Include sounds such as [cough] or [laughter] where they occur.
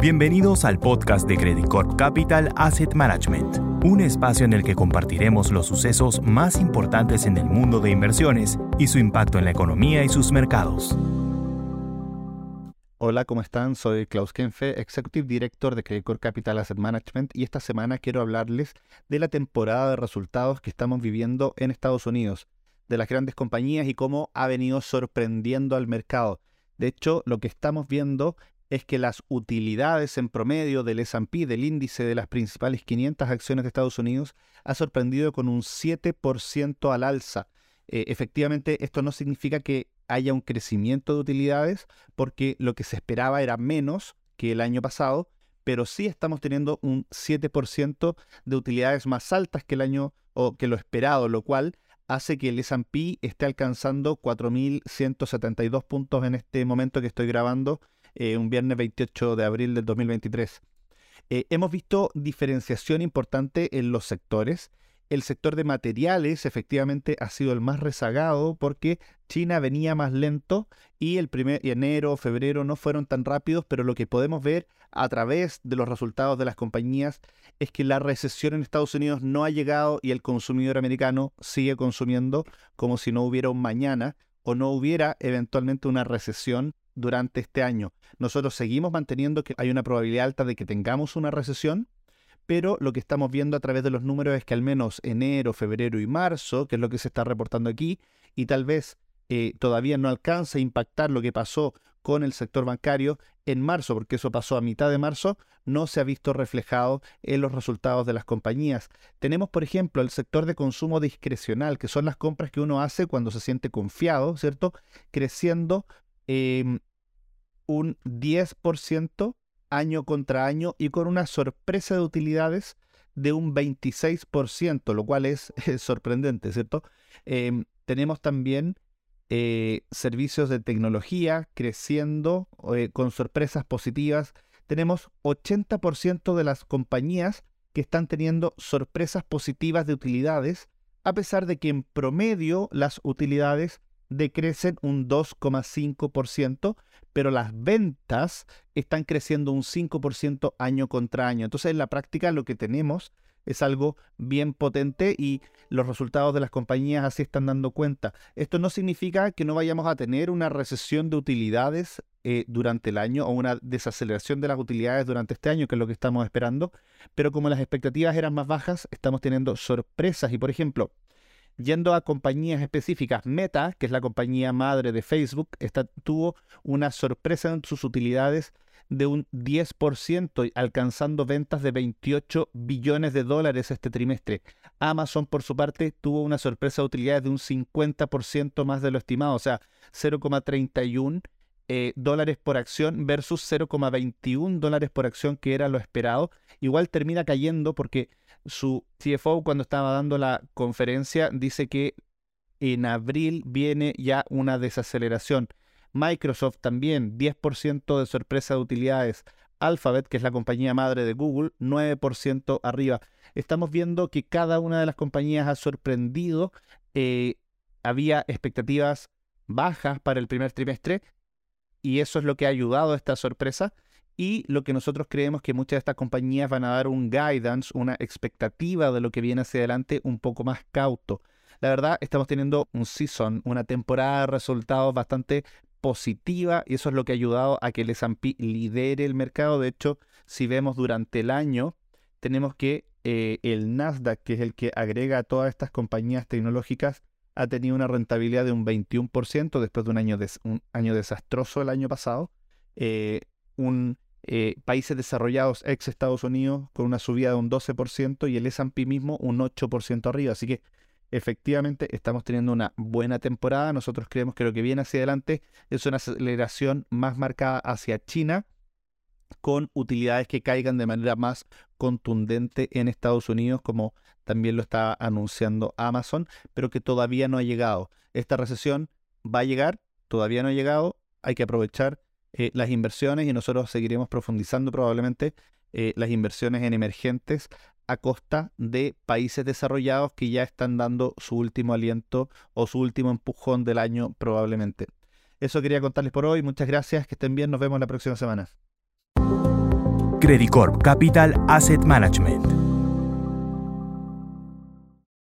Bienvenidos al podcast de Credit Corp Capital Asset Management, un espacio en el que compartiremos los sucesos más importantes en el mundo de inversiones y su impacto en la economía y sus mercados. Hola, ¿cómo están? Soy Klaus Kenfe, Executive Director de Credit Corp Capital Asset Management y esta semana quiero hablarles de la temporada de resultados que estamos viviendo en Estados Unidos, de las grandes compañías y cómo ha venido sorprendiendo al mercado. De hecho, lo que estamos viendo es que las utilidades en promedio del S&P, del índice de las principales 500 acciones de Estados Unidos, ha sorprendido con un 7% al alza. Eh, efectivamente, esto no significa que haya un crecimiento de utilidades, porque lo que se esperaba era menos que el año pasado, pero sí estamos teniendo un 7% de utilidades más altas que el año o que lo esperado, lo cual hace que el S&P esté alcanzando 4.172 puntos en este momento que estoy grabando eh, un viernes 28 de abril del 2023. Eh, hemos visto diferenciación importante en los sectores. El sector de materiales efectivamente ha sido el más rezagado porque China venía más lento y el primer enero, febrero no fueron tan rápidos, pero lo que podemos ver a través de los resultados de las compañías es que la recesión en Estados Unidos no ha llegado y el consumidor americano sigue consumiendo como si no hubiera un mañana o no hubiera eventualmente una recesión durante este año. Nosotros seguimos manteniendo que hay una probabilidad alta de que tengamos una recesión, pero lo que estamos viendo a través de los números es que al menos enero, febrero y marzo, que es lo que se está reportando aquí, y tal vez eh, todavía no alcanza a impactar lo que pasó con el sector bancario en marzo, porque eso pasó a mitad de marzo, no se ha visto reflejado en los resultados de las compañías. Tenemos, por ejemplo, el sector de consumo discrecional, que son las compras que uno hace cuando se siente confiado, ¿cierto? Creciendo Em, un 10% año contra año y con una sorpresa de utilidades de un 26%, lo cual [laughs] es, sorprendente, ¿cierto? Em, tenemos también eh, servicios de tecnología creciendo eh, con sorpresas positivas. Tenemos 80% de las compañías que están teniendo sorpresas positivas de utilidades, a pesar de que en promedio las utilidades decrecen un 2,5%, pero las ventas están creciendo un 5% año contra año. Entonces, en la práctica lo que tenemos es algo bien potente y los resultados de las compañías así están dando cuenta. Esto no significa que no vayamos a tener una recesión de utilidades eh, durante el año o una desaceleración de las utilidades durante este año, que es lo que estamos esperando, pero como las expectativas eran más bajas, estamos teniendo sorpresas y, por ejemplo, Yendo a compañías específicas, Meta, que es la compañía madre de Facebook, tuvo una sorpresa en sus utilidades de un 10%, alcanzando ventas de 28 billones de dólares este trimestre. Amazon, por su parte, tuvo una sorpresa de utilidades de un 50% más de lo estimado, o sea, 0,31 eh, dólares por acción versus 0,21 dólares por acción que era lo esperado. Igual termina cayendo porque su CFO cuando estaba dando la conferencia dice que en abril viene ya una desaceleración. Microsoft también, 10% de sorpresa de utilidades. Alphabet, que es la compañía madre de Google, 9% arriba. Estamos viendo que cada una de las compañías ha sorprendido. Eh, había expectativas bajas para el primer trimestre y eso es lo que ha ayudado a esta sorpresa y lo que nosotros creemos que muchas de estas compañías van a dar un guidance, una expectativa de lo que viene hacia adelante un poco más cauto. La verdad, estamos teniendo un season, una temporada de resultados bastante positiva y eso es lo que ha ayudado a que el S&P lidere el mercado. De hecho, si vemos durante el año, tenemos que eh, el Nasdaq, que es el que agrega a todas estas compañías tecnológicas, ha tenido una rentabilidad de un 21% después de un año, un año desastroso el año pasado. Eh, un eh, países desarrollados ex Estados Unidos con una subida de un 12% y el S&P mismo un 8% arriba. Así que efectivamente estamos teniendo una buena temporada. Nosotros creemos que lo que viene hacia adelante es una aceleración más marcada hacia China con utilidades que caigan de manera más contundente en Estados Unidos, como también lo está anunciando Amazon, pero que todavía no ha llegado. Esta recesión va a llegar, todavía no ha llegado, hay que aprovechar eh, las inversiones y nosotros seguiremos profundizando probablemente eh, las inversiones en emergentes a costa de países desarrollados que ya están dando su último aliento o su último empujón del año probablemente. Eso quería contarles por hoy. Muchas gracias, que estén bien, nos vemos la próxima semana. Credit Corp Capital Asset Management